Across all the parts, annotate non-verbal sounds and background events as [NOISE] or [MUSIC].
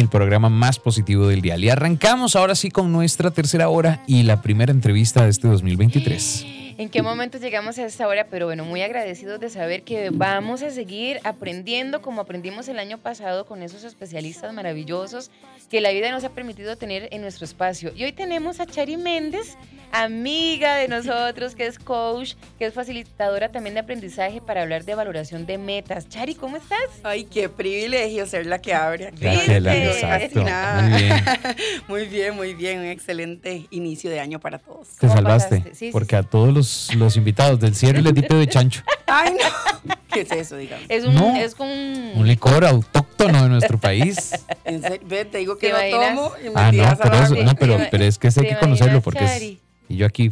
el programa más positivo del día. Y arrancamos ahora sí con nuestra tercera hora y la primera entrevista de este 2023 en qué momento llegamos a esta hora, pero bueno, muy agradecidos de saber que vamos a seguir aprendiendo como aprendimos el año pasado con esos especialistas maravillosos que la vida nos ha permitido tener en nuestro espacio. Y hoy tenemos a Chari Méndez, amiga de nosotros, que es coach, que es facilitadora también de aprendizaje para hablar de valoración de metas. Chari, ¿cómo estás? Ay, qué privilegio ser la que abre aquí. exacto. Muy bien. [LAUGHS] muy bien, muy bien. Un excelente inicio de año para todos. Te salvaste, porque a todos los los, invitados del cierre les di de chancho. [LAUGHS] Ay, no. ¿Qué es eso, digamos? Es un, es un... un licor autóctono de nuestro país. [LAUGHS] Ve, te digo que lo tomo y me ah, no, pero, eso, no pero, pero, es que sé hay que conocerlo porque es... Y yo aquí,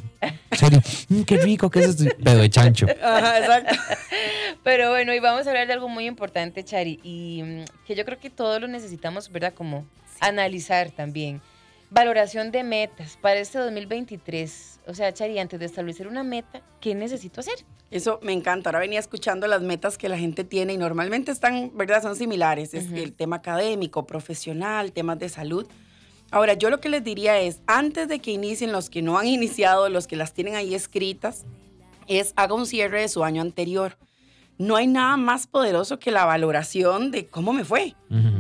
serio, mm, qué rico que es este pedo de chancho. [LAUGHS] Ajá, exacto. [LAUGHS] Pero bueno, y vamos a hablar de algo muy importante, Chari, y mm, que yo creo que todos lo necesitamos, ¿verdad? Como analizar también. Valoración de metas para este 2023. O sea, Chari, antes de establecer una meta, ¿qué necesito hacer? Eso me encanta. Ahora venía escuchando las metas que la gente tiene y normalmente están, ¿verdad? Son similares. Es el tema académico, profesional, temas de salud. Ahora, yo lo que les diría es, antes de que inicien los que no han [LAUGHS] iniciado, los que las tienen ahí escritas, es haga un cierre de su año anterior. No hay nada más poderoso que la valoración de cómo me fue,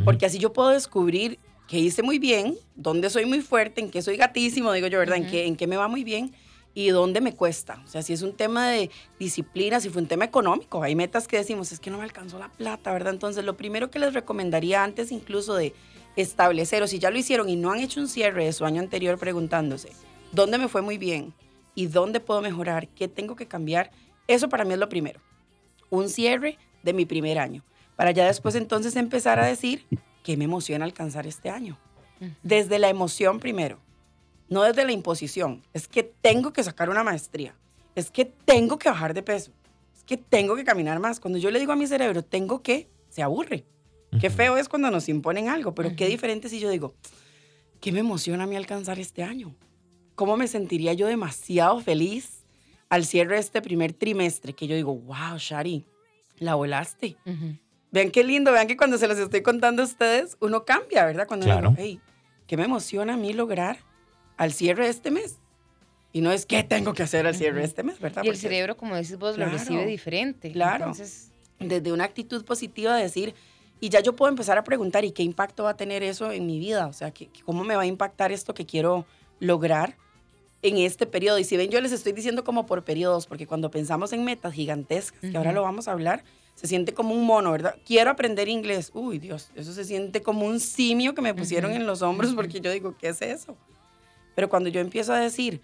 porque así yo puedo descubrir que hice muy bien, dónde soy muy fuerte, en qué soy gatísimo, digo yo, ¿verdad? en, qué, en qué me va muy bien y dónde me cuesta. O sea, si es un tema de disciplina, si fue un tema económico, hay metas que decimos, es que no me alcanzó la plata, ¿verdad? Entonces, lo primero que les recomendaría antes incluso de establecer, o si ya lo hicieron y no han hecho un cierre de su año anterior preguntándose, ¿dónde me fue muy bien? ¿Y dónde puedo mejorar? ¿Qué tengo que cambiar? Eso para mí es lo primero. Un cierre de mi primer año. Para ya después entonces empezar a decir, ¿qué me emociona alcanzar este año? Desde la emoción primero, no desde la imposición. Es que tengo que sacar una maestría, es que tengo que bajar de peso, es que tengo que caminar más. Cuando yo le digo a mi cerebro, tengo que, se aburre. Qué feo es cuando nos imponen algo, pero qué diferente si yo digo, ¿qué me emociona a mí alcanzar este año? ¿Cómo me sentiría yo demasiado feliz al cierre de este primer trimestre? Que yo digo, wow, Shari, la volaste. Vean qué lindo, vean que cuando se los estoy contando a ustedes, uno cambia, ¿verdad? Cuando claro. digo, hey, ¿qué me emociona a mí lograr al cierre de este mes? Y no es qué tengo que hacer al cierre de este mes, ¿verdad? Y el cerebro, como dices vos, lo recibe diferente. Claro. Entonces, desde una actitud positiva de decir, y ya yo puedo empezar a preguntar, ¿y qué impacto va a tener eso en mi vida? O sea, ¿cómo me va a impactar esto que quiero lograr en este periodo? Y si ven, yo les estoy diciendo como por periodos, porque cuando pensamos en metas gigantescas, que ahora lo vamos a hablar, se siente como un mono, ¿verdad? Quiero aprender inglés. Uy, Dios, eso se siente como un simio que me pusieron en los hombros porque yo digo, ¿qué es eso? Pero cuando yo empiezo a decir,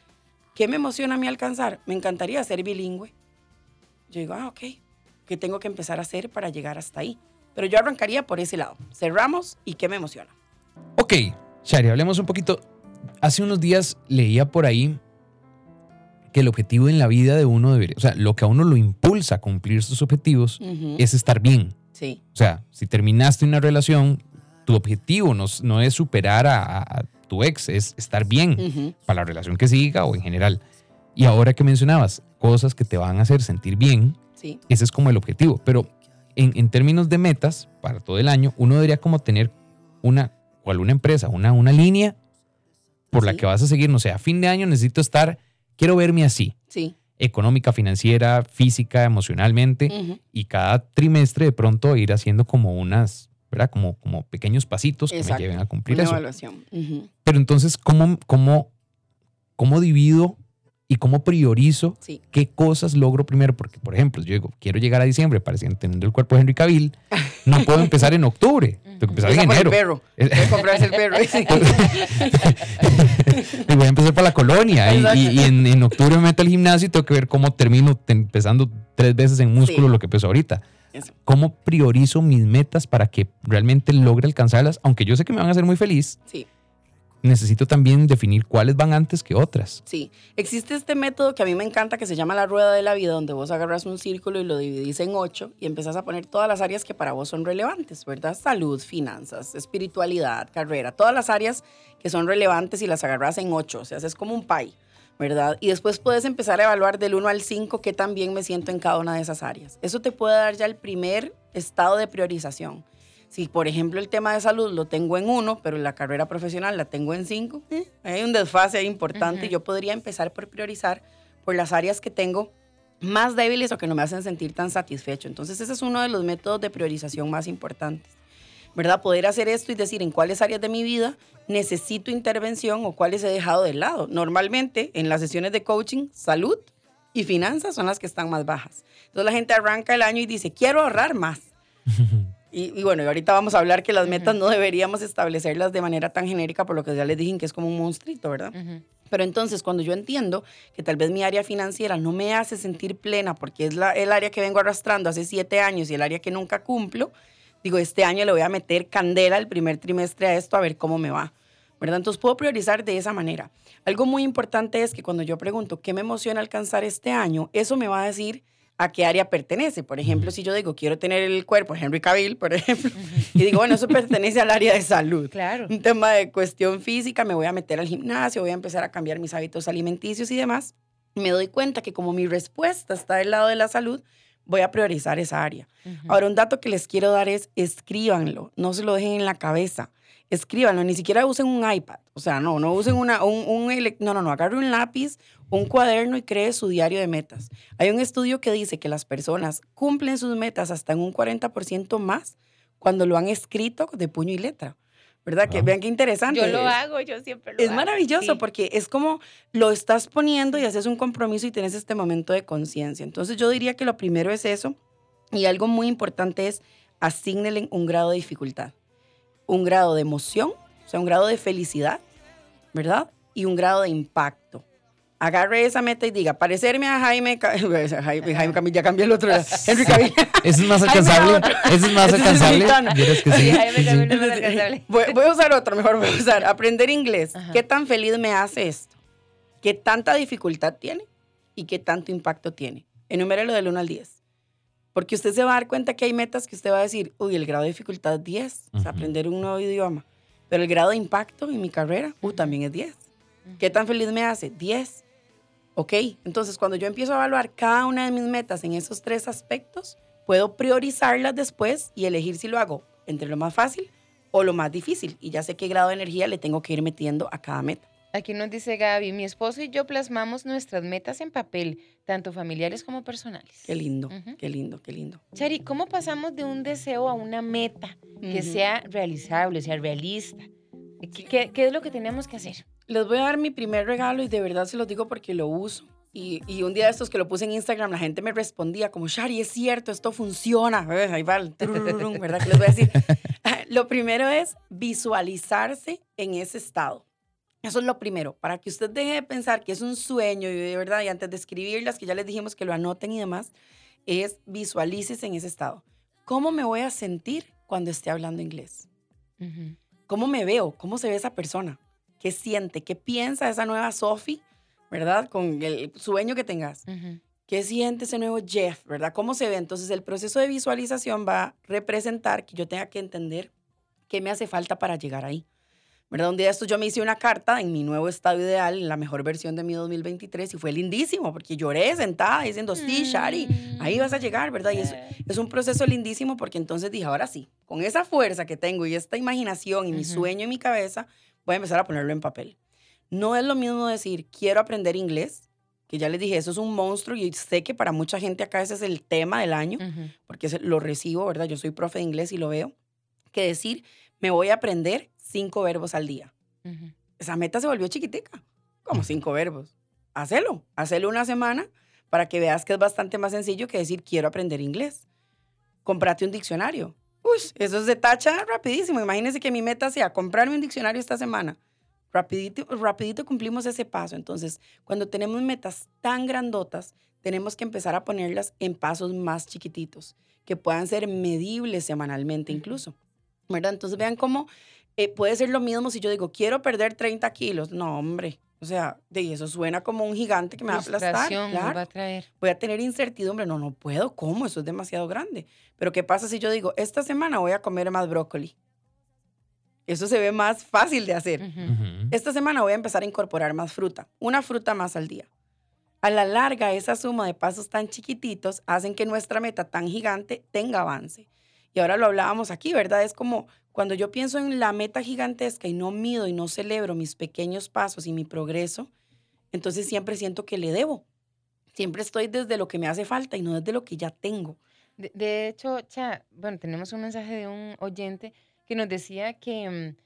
¿qué me emociona a mí alcanzar? Me encantaría ser bilingüe. Yo digo, ah, ok, ¿qué tengo que empezar a hacer para llegar hasta ahí? Pero yo arrancaría por ese lado. Cerramos y qué me emociona. Ok, Shari, hablemos un poquito. Hace unos días leía por ahí que el objetivo en la vida de uno debería, o sea, lo que a uno lo impulsa a cumplir sus objetivos es estar bien. Sí. O sea, si terminaste una relación, tu objetivo no, no es superar a, tu ex, es estar bien para la relación que siga o en general. Y ahora que mencionabas cosas que te van a hacer sentir bien, sí. ese es como el objetivo. Pero en, en, términos de metas para todo el año, uno debería como tener una, o alguna empresa, una, una línea por la que vas a seguir, no sé, a fin de año necesito estar quiero verme así. Sí. Económica, financiera, física, emocionalmente. Y cada trimestre de pronto ir haciendo como unas, ¿verdad? Como, como pequeños pasitos que me lleven a cumplir Una eso. Evaluación. Pero entonces, ¿cómo, cómo, cómo divido y cómo priorizo qué cosas logro primero. Porque, por ejemplo, yo digo, quiero llegar a diciembre para tener el cuerpo de Henry Cavill, no puedo [LAUGHS] empezar en octubre, tengo que empezar en enero. El perro. Comprarse el perro. [LAUGHS] [LAUGHS] [LAUGHS] y voy a empezar para la colonia y, en, octubre me meto al gimnasio y tengo que ver cómo termino empezando tres veces en músculo lo que peso ahorita. ¿Cómo priorizo mis metas para que realmente logre alcanzarlas? Aunque yo sé que me van a hacer muy feliz. Sí necesito también definir cuáles van antes que otras. Sí, existe este método que a mí me encanta que se llama la rueda de la vida, donde vos agarras un círculo y lo dividís en ocho y empezás a poner todas las áreas que para vos son relevantes, ¿verdad? Salud, finanzas, espiritualidad, carrera, todas las áreas que son relevantes y las agarras en ocho, o sea, es como un pie. ¿verdad? Y después puedes empezar a evaluar del 1 al 5 qué también me siento en cada una de esas áreas. Eso te puede dar ya el primer estado de priorización. Si, por ejemplo, el tema de salud lo tengo en uno, pero la carrera profesional la tengo en cinco, eh, hay un desfase ahí importante. Yo podría empezar por priorizar por las áreas que tengo más débiles o que no me hacen sentir tan satisfecho. Entonces, ese es uno de los métodos de priorización más importantes. ¿Verdad? Poder hacer esto y decir en cuáles áreas de mi vida necesito intervención o cuáles he dejado de lado. Normalmente, en las sesiones de coaching, salud y finanzas son las que están más bajas. Entonces, la gente arranca el año y dice, quiero ahorrar más. [LAUGHS] Y, bueno, ahorita vamos a hablar que las metas no deberíamos establecerlas de manera tan genérica, por lo que ya les dije que es como un monstruito, ¿verdad? Pero entonces, cuando yo entiendo que tal vez mi área financiera no me hace sentir plena porque es la, el área que vengo arrastrando hace siete años y el área que nunca cumplo, digo, este año le voy a meter candela el primer trimestre a esto a ver cómo me va. ¿verdad? Entonces puedo priorizar de esa manera. Algo muy importante es que cuando yo pregunto qué me emociona alcanzar este año, eso me va a decir a qué área pertenece. Por ejemplo, si yo digo, quiero tener el cuerpo Henry Cavill, por ejemplo, y digo, bueno, eso pertenece al área de salud. Claro. Un tema de cuestión física, me voy a meter al gimnasio, voy a empezar a cambiar mis hábitos alimenticios y demás. me doy cuenta que como mi respuesta está del lado de la salud, voy a priorizar esa área. Ahora, un dato que les quiero dar es, escríbanlo, no se lo dejen en la cabeza escríbanlo, ni siquiera usen un iPad. O sea, no, no usen una, un, un no, no, no, agarre un lápiz, un cuaderno y cree su diario de metas. Hay un estudio que dice que las personas cumplen sus metas hasta en un 40% más cuando lo han escrito de puño y letra. ¿Verdad? Que vean qué interesante. Yo lo hago, yo siempre lo es hago. Es maravilloso porque es como lo estás poniendo y haces un compromiso y tienes este momento de conciencia. Entonces yo diría que lo primero es eso y algo muy importante es asignelen un grado de dificultad un grado de emoción, o sea, un grado de felicidad, ¿verdad? Y un grado de impacto. Agarre esa meta y diga, parecerme a Jaime, Jaime, [LAUGHS] Jaime Camil, ya cambié el otro, Henry [LAUGHS] Cavill. Ese es más alcanzable. Ese es más alcanzable. Es que sí. Jaime Camil es más alcanzable. Voy, voy, a usar otro, mejor voy a usar. Aprender inglés. ¿Qué tan feliz me hace esto? ¿Qué tanta dificultad tiene? ¿Y qué tanto impacto tiene? Enumérelo del 1 al 10. Porque usted se va a dar cuenta que hay metas que usted va a decir, uy, el grado de dificultad es 10, o sea, aprender un nuevo idioma. Pero el grado de impacto en mi carrera, uh, también es 10. ¿Qué tan feliz me hace? 10. Ok, entonces cuando yo empiezo a evaluar cada una de mis metas en esos tres aspectos, puedo priorizarlas después y elegir si lo hago entre lo más fácil o lo más difícil. Y ya sé qué grado de energía le tengo que ir metiendo a cada meta. Aquí nos dice Gaby, mi esposo y yo plasmamos nuestras metas en papel, tanto familiares como personales. Qué lindo, qué lindo, qué lindo. Chari, ¿cómo pasamos de un deseo a una meta que sea realizable, sea realista? ¿Qué, es lo que tenemos que hacer? Les voy a dar mi primer regalo y de verdad se los digo porque lo uso. Y, y, un día de estos que lo puse en Instagram, la gente me respondía como, Shari, es cierto, esto funciona. Ahí va el ¿verdad? ¿Qué les voy a decir? [LAUGHS] lo primero es visualizarse en ese estado. Eso es lo primero, para que usted deje de pensar que es un sueño y de verdad, y antes de escribirlas, que ya les dijimos que lo anoten y demás, es visualícese en ese estado. ¿Cómo me voy a sentir cuando esté hablando inglés? ¿Cómo me veo? ¿Cómo se ve esa persona? ¿Qué siente? ¿Qué piensa esa nueva Sophie? ¿Verdad? Con el sueño que tengas. ¿Qué siente ese nuevo Jeff? ¿Verdad? ¿Cómo se ve? Entonces el proceso de visualización va a representar que yo tenga que entender qué me hace falta para llegar ahí. ¿Verdad? Un día esto yo me hice una carta en mi nuevo estado ideal, en la mejor versión de mi 2023, y fue lindísimo, porque lloré sentada diciendo, sí, Shari, ahí vas a llegar, ¿verdad? Y es, es un proceso lindísimo porque entonces dije, ahora sí, con esa fuerza que tengo y esta imaginación y mi sueño en mi cabeza, voy a empezar a ponerlo en papel. No es lo mismo decir, quiero aprender inglés, que ya les dije, eso es un monstruo y sé que para mucha gente acá ese es el tema del año, porque lo recibo, ¿verdad? Yo soy profe de inglés y lo veo, que decir, me voy a aprender cinco verbos al día. Esa meta se volvió chiquitica, como cinco verbos. Hacelo, hacelo una semana para que veas que es bastante más sencillo que decir quiero aprender inglés. Comprate un diccionario. Uy, eso es de tacha rapidísimo. Imagínense que mi meta sea comprarme un diccionario esta semana. Rapidito, rapidito cumplimos ese paso. Entonces, cuando tenemos metas tan grandotas, tenemos que empezar a ponerlas en pasos más chiquititos, que puedan ser medibles semanalmente incluso. ¿Verdad? Entonces, vean cómo eh, puede ser lo mismo si yo digo, quiero perder 30 kilos. No, hombre. O sea, de eso suena como un gigante que me va a aplastar. Claro. Va a traer. Voy a tener incertidumbre. No, no puedo. ¿Cómo? Eso es demasiado grande. Pero ¿qué pasa si yo digo, esta semana voy a comer más brócoli? Eso se ve más fácil de hacer. Esta semana voy a empezar a incorporar más fruta. Una fruta más al día. A la larga, esa suma de pasos tan chiquititos hacen que nuestra meta tan gigante tenga avance. Y ahora lo hablábamos aquí, ¿verdad? Es como cuando yo pienso en la meta gigantesca y no mido y no celebro mis pequeños pasos y mi progreso, entonces siempre siento que le debo. Siempre estoy desde lo que me hace falta y no desde lo que ya tengo. De, hecho, Cha, bueno, tenemos un mensaje de un oyente que nos decía que, mm,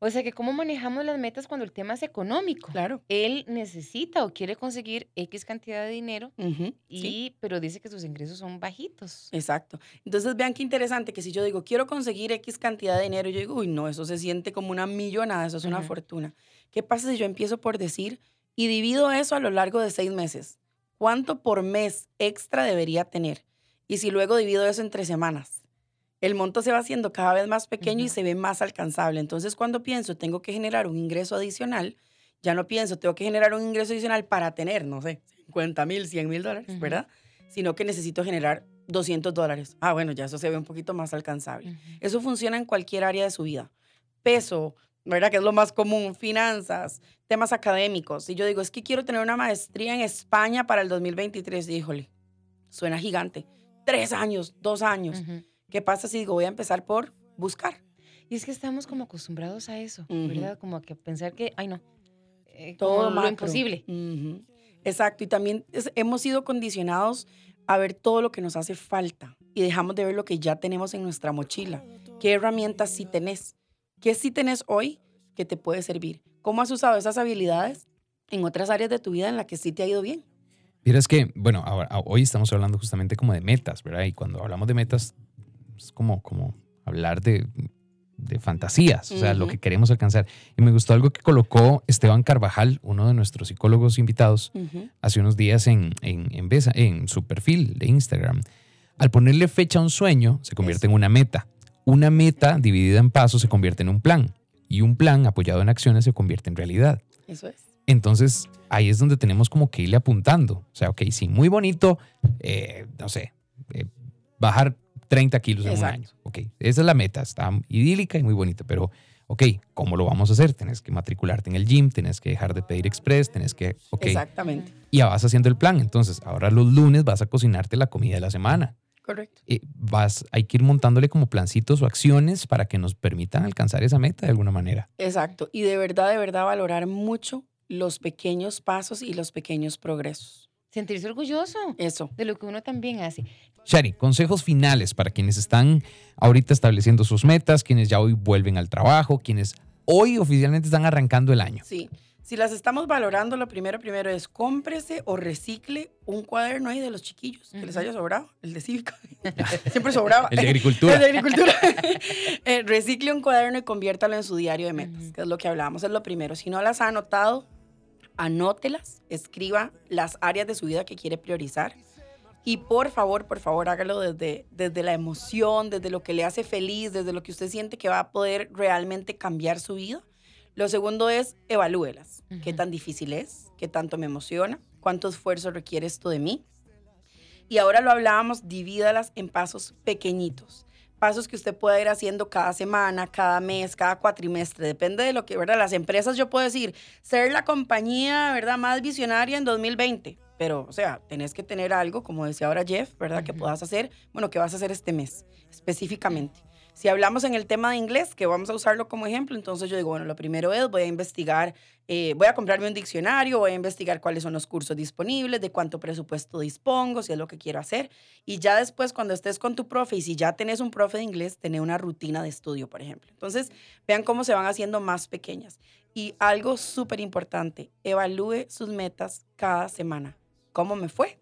o sea, que cómo manejamos las metas cuando el tema es económico. Claro. Él necesita o quiere conseguir X cantidad de dinero, y, pero dice que sus ingresos son bajitos. Exacto. Entonces, vean qué interesante que si yo digo, quiero conseguir X cantidad de dinero, yo digo, uy, no, eso se siente como una millonada, eso es una fortuna. ¿Qué pasa si yo empiezo por decir y divido eso a lo largo de seis meses? ¿Cuánto por mes extra debería tener? Y si luego divido eso entre semanas, el monto se va haciendo cada vez más pequeño y se ve más alcanzable. Entonces, cuando pienso, tengo que generar un ingreso adicional, ya no pienso, tengo que generar un ingreso adicional para tener, no sé, 50 mil, 100 mil dólares, ¿verdad? Sino que necesito generar 200 dólares. Ah, bueno, ya eso se ve un poquito más alcanzable. Eso funciona en cualquier área de su vida. Peso, ¿verdad? Que es lo más común, finanzas, temas académicos. Y yo digo, es que quiero tener una maestría en España para el 2023. híjole, suena gigante. Tres años, dos años. ¿Qué pasa si digo, voy a empezar por buscar? Y es que estamos como acostumbrados a eso, ¿verdad? Como a que pensar que, ay no, eh, todo lo imposible. Exacto, y también hemos sido condicionados a ver todo lo que nos hace falta y dejamos de ver lo que ya tenemos en nuestra mochila. ¿Qué herramientas sí tenés? ¿Qué sí tenés hoy que te puede servir? ¿Cómo has usado esas habilidades en otras áreas de tu vida en las que sí te ha ido bien? Mira, es que, bueno, hoy estamos hablando justamente como de metas, ¿verdad? Y cuando hablamos de metas, es como, como hablar de, de fantasías, o sea, lo que queremos alcanzar. Y me gustó algo que colocó Esteban Carvajal, uno de nuestros psicólogos invitados, hace unos días en, en, en, en, su perfil de Instagram. Al ponerle fecha a un sueño, se convierte en una meta. Una meta dividida en pasos se convierte en un plan. Y un plan apoyado en acciones se convierte en realidad. Eso es. Entonces, ahí es donde tenemos como que irle apuntando. O sea, ok, sí, muy bonito, eh, no sé, eh, bajar 30 kilos en un año. Ok, esa es la meta, está idílica y muy bonita, pero ok, ¿cómo lo vamos a hacer? Tienes que matricularte en el gym, tienes que dejar de pedir express, tienes que, ok. Exactamente. Y ya vas haciendo el plan. Entonces, ahora los lunes vas a cocinarte la comida de la semana. Correcto. Y vas, hay que ir montándole como plancitos o acciones para que nos permitan alcanzar esa meta de alguna manera. Exacto. Y de verdad, de verdad valorar mucho los pequeños pasos y los pequeños progresos. Sentirse orgulloso. Eso. De lo que uno también hace. Shari, consejos finales para quienes están ahorita estableciendo sus metas, quienes ya hoy vuelven al trabajo, quienes hoy oficialmente están arrancando el año. Sí. Si las estamos valorando, lo primero, primero es cómprese o recicle un cuaderno ahí de los chiquillos que les haya sobrado, el de cívico. [LAUGHS] Siempre sobraba. el de agricultura. el de agricultura. [LAUGHS] Eh, recicle un cuaderno y conviértalo en su diario de metas, que es lo que hablábamos, es lo primero. Si no las ha anotado, anótelas, escriba las áreas de su vida que quiere priorizar y por favor, por favor, hágalo desde, desde la emoción, desde lo que le hace feliz, desde lo que usted siente que va a poder realmente cambiar su vida. Lo segundo es evalúelas. ¿Qué tan difícil es? ¿Qué tanto me emociona? ¿Cuánto esfuerzo requiere esto de mí? Y ahora lo hablábamos, divídalas en pasos pequeñitos. Pasos que usted pueda ir haciendo cada semana, cada mes, cada cuatrimestre. Depende de lo que, ¿verdad? Las empresas, yo puedo decir, ser la compañía, ¿verdad? Más visionaria en 2020 pero, o sea, tenés que tener algo, como decía ahora Jeff, ¿verdad? Que puedas hacer, bueno, ¿qué vas a hacer este mes específicamente? Si hablamos en el tema de inglés, que vamos a usarlo como ejemplo, entonces yo digo, bueno, lo primero es, voy a investigar, eh, voy a comprarme un diccionario, voy a investigar cuáles son los cursos disponibles, de cuánto presupuesto dispongo, si es lo que quiero hacer. Y ya después, cuando estés con tu profe, y si ya tenés un profe de inglés, tener una rutina de estudio, por ejemplo. Entonces, vean cómo se van haciendo más pequeñas. Y algo súper importante, evalúe sus metas cada semana cómo me fue,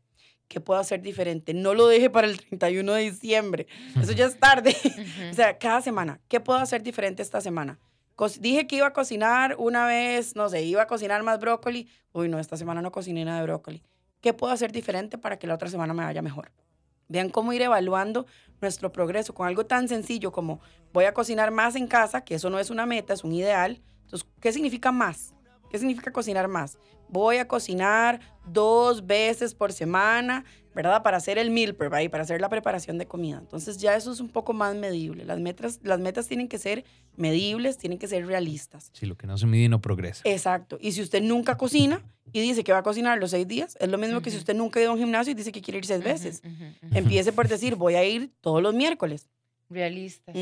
qué puedo hacer diferente. No lo deje para el 31 de diciembre, eso ya es tarde. [LAUGHS] o sea, cada semana, ¿qué puedo hacer diferente esta semana? dije que iba a cocinar una vez, no sé, iba a cocinar más brócoli. Uy, no, esta semana no cociné nada de brócoli. ¿Qué puedo hacer diferente para que la otra semana me vaya mejor? Vean cómo ir evaluando nuestro progreso con algo tan sencillo como voy a cocinar más en casa, que eso no es una meta, es un ideal. Entonces, ¿qué significa más? ¿Qué significa cocinar más? Voy a cocinar dos veces por semana, ¿verdad? Para hacer el meal prep, para hacer la preparación de comida. Entonces ya eso es un poco más medible. Las metas, las metas tienen que ser medibles, tienen que ser realistas. Sí, lo que no se mide no progresa. Exacto. Y si usted nunca cocina y dice que va a cocinar los seis días, es lo mismo que si usted nunca ha ido a un gimnasio y dice que quiere ir seis veces. Empiece por decir, voy a ir todos los miércoles Realistas.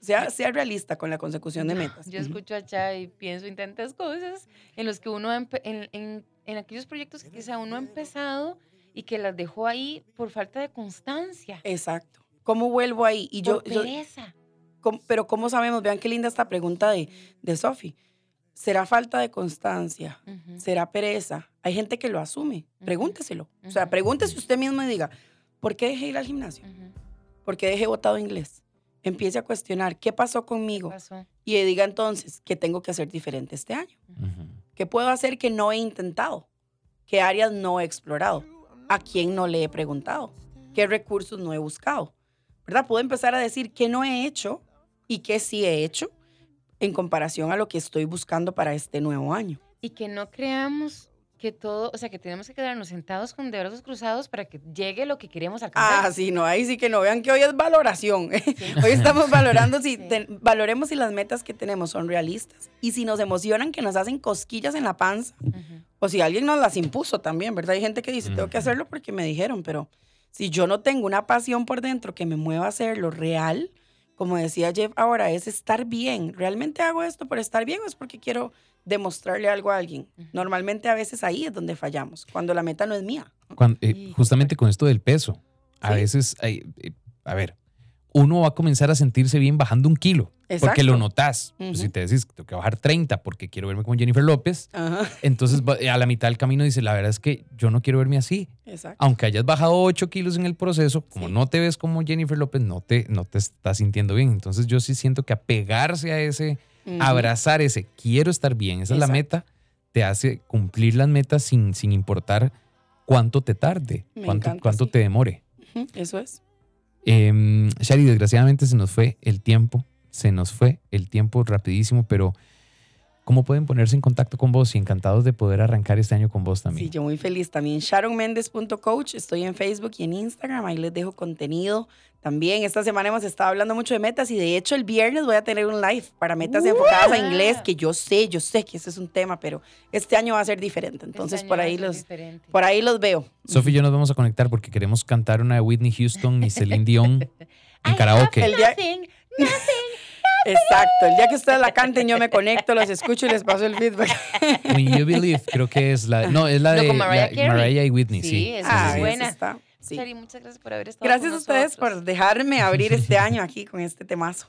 Sea, sea realista con la consecución de metas. Yo escucho a Chá y pienso en tantas cosas en los que uno, en, en, en, aquellos proyectos que quizá uno ha empezado y que las dejó ahí por falta de constancia. Exacto. ¿Cómo vuelvo ahí? Y por yo, pereza. pero ¿cómo sabemos? Vean qué linda esta pregunta de, de Sofi. ¿Será falta de constancia? ¿Será pereza? Hay gente que lo asume. Pregúnteselo. O sea, pregúntese usted mismo y diga, ¿por qué dejé ir al gimnasio? ¿Por qué dejé votado inglés? Empiece a cuestionar qué pasó conmigo y diga entonces qué tengo que hacer diferente este año. ¿Qué puedo hacer que no he intentado? ¿Qué áreas no he explorado? ¿A quién no le he preguntado? ¿Qué recursos no he buscado? ¿Verdad? Puedo empezar a decir qué no he hecho y qué sí he hecho en comparación a lo que estoy buscando para este nuevo año. Y que no creamos que todo, o sea, que tenemos que quedarnos sentados con de brazos cruzados para que llegue lo que queremos alcanzar. Ah, sí, no, ahí sí que no vean que hoy es valoración. [LAUGHS] hoy estamos valorando si [LAUGHS] valoremos si las metas que tenemos son realistas y si nos emocionan que nos hacen cosquillas en la panza o si alguien nos las impuso también, ¿verdad? Hay gente que dice, "Tengo que hacerlo porque me dijeron", pero si yo no tengo una pasión por dentro que me mueva a hacerlo real, como decía Jeff ahora, es estar bien. ¿Realmente hago esto por estar bien o es porque quiero demostrarle algo a alguien? Normalmente a veces ahí es donde fallamos, cuando la meta no es mía. Eh, justamente con esto del peso, a veces, hay, eh, a ver, uno va a comenzar a sentirse bien bajando un kilo. Porque lo notas. Pues, si te decís, tengo que bajar 30 porque quiero verme como Jennifer López, entonces a la mitad del camino dice, la verdad es que yo no quiero verme así. Aunque hayas bajado 8 kilos en el proceso, como no te ves como Jennifer López, no te, no te estás sintiendo bien. Entonces yo sí siento que apegarse a ese, abrazar ese, quiero estar bien, esa es la meta, te hace cumplir las metas sin, sin importar cuánto te tarde, cuánto, cuánto te demore. Eso es. Eh, Shari, desgraciadamente se nos fue el tiempo se nos fue el tiempo rapidísimo, pero ¿Cómo pueden ponerse en contacto con vos y encantados de poder arrancar este año con vos también? Sí, yo muy feliz también. SharonMendes.coach, estoy en Facebook y en Instagram, ahí les dejo contenido. También esta semana hemos estado hablando mucho de metas y de hecho el viernes voy a tener un live para metas enfocadas a inglés, que yo sé, yo sé que ese es un tema, pero este año va a ser diferente. Este Entonces por ahí los por ahí los veo. Sofía y yo nos vamos a conectar porque queremos cantar una de Whitney Houston y Celine Dion [LAUGHS] en karaoke. El Exacto. El día que ustedes la canten, yo me conecto, los escucho y les paso el feedback. [LAUGHS] When You Believe, creo que es la. No, es la de Mariah, y Whitney, sí. Sí, ah, es buena. Está, sí. muchas gracias por haber estado Gracias a ustedes por dejarme abrir este [LAUGHS] año aquí con este temazo.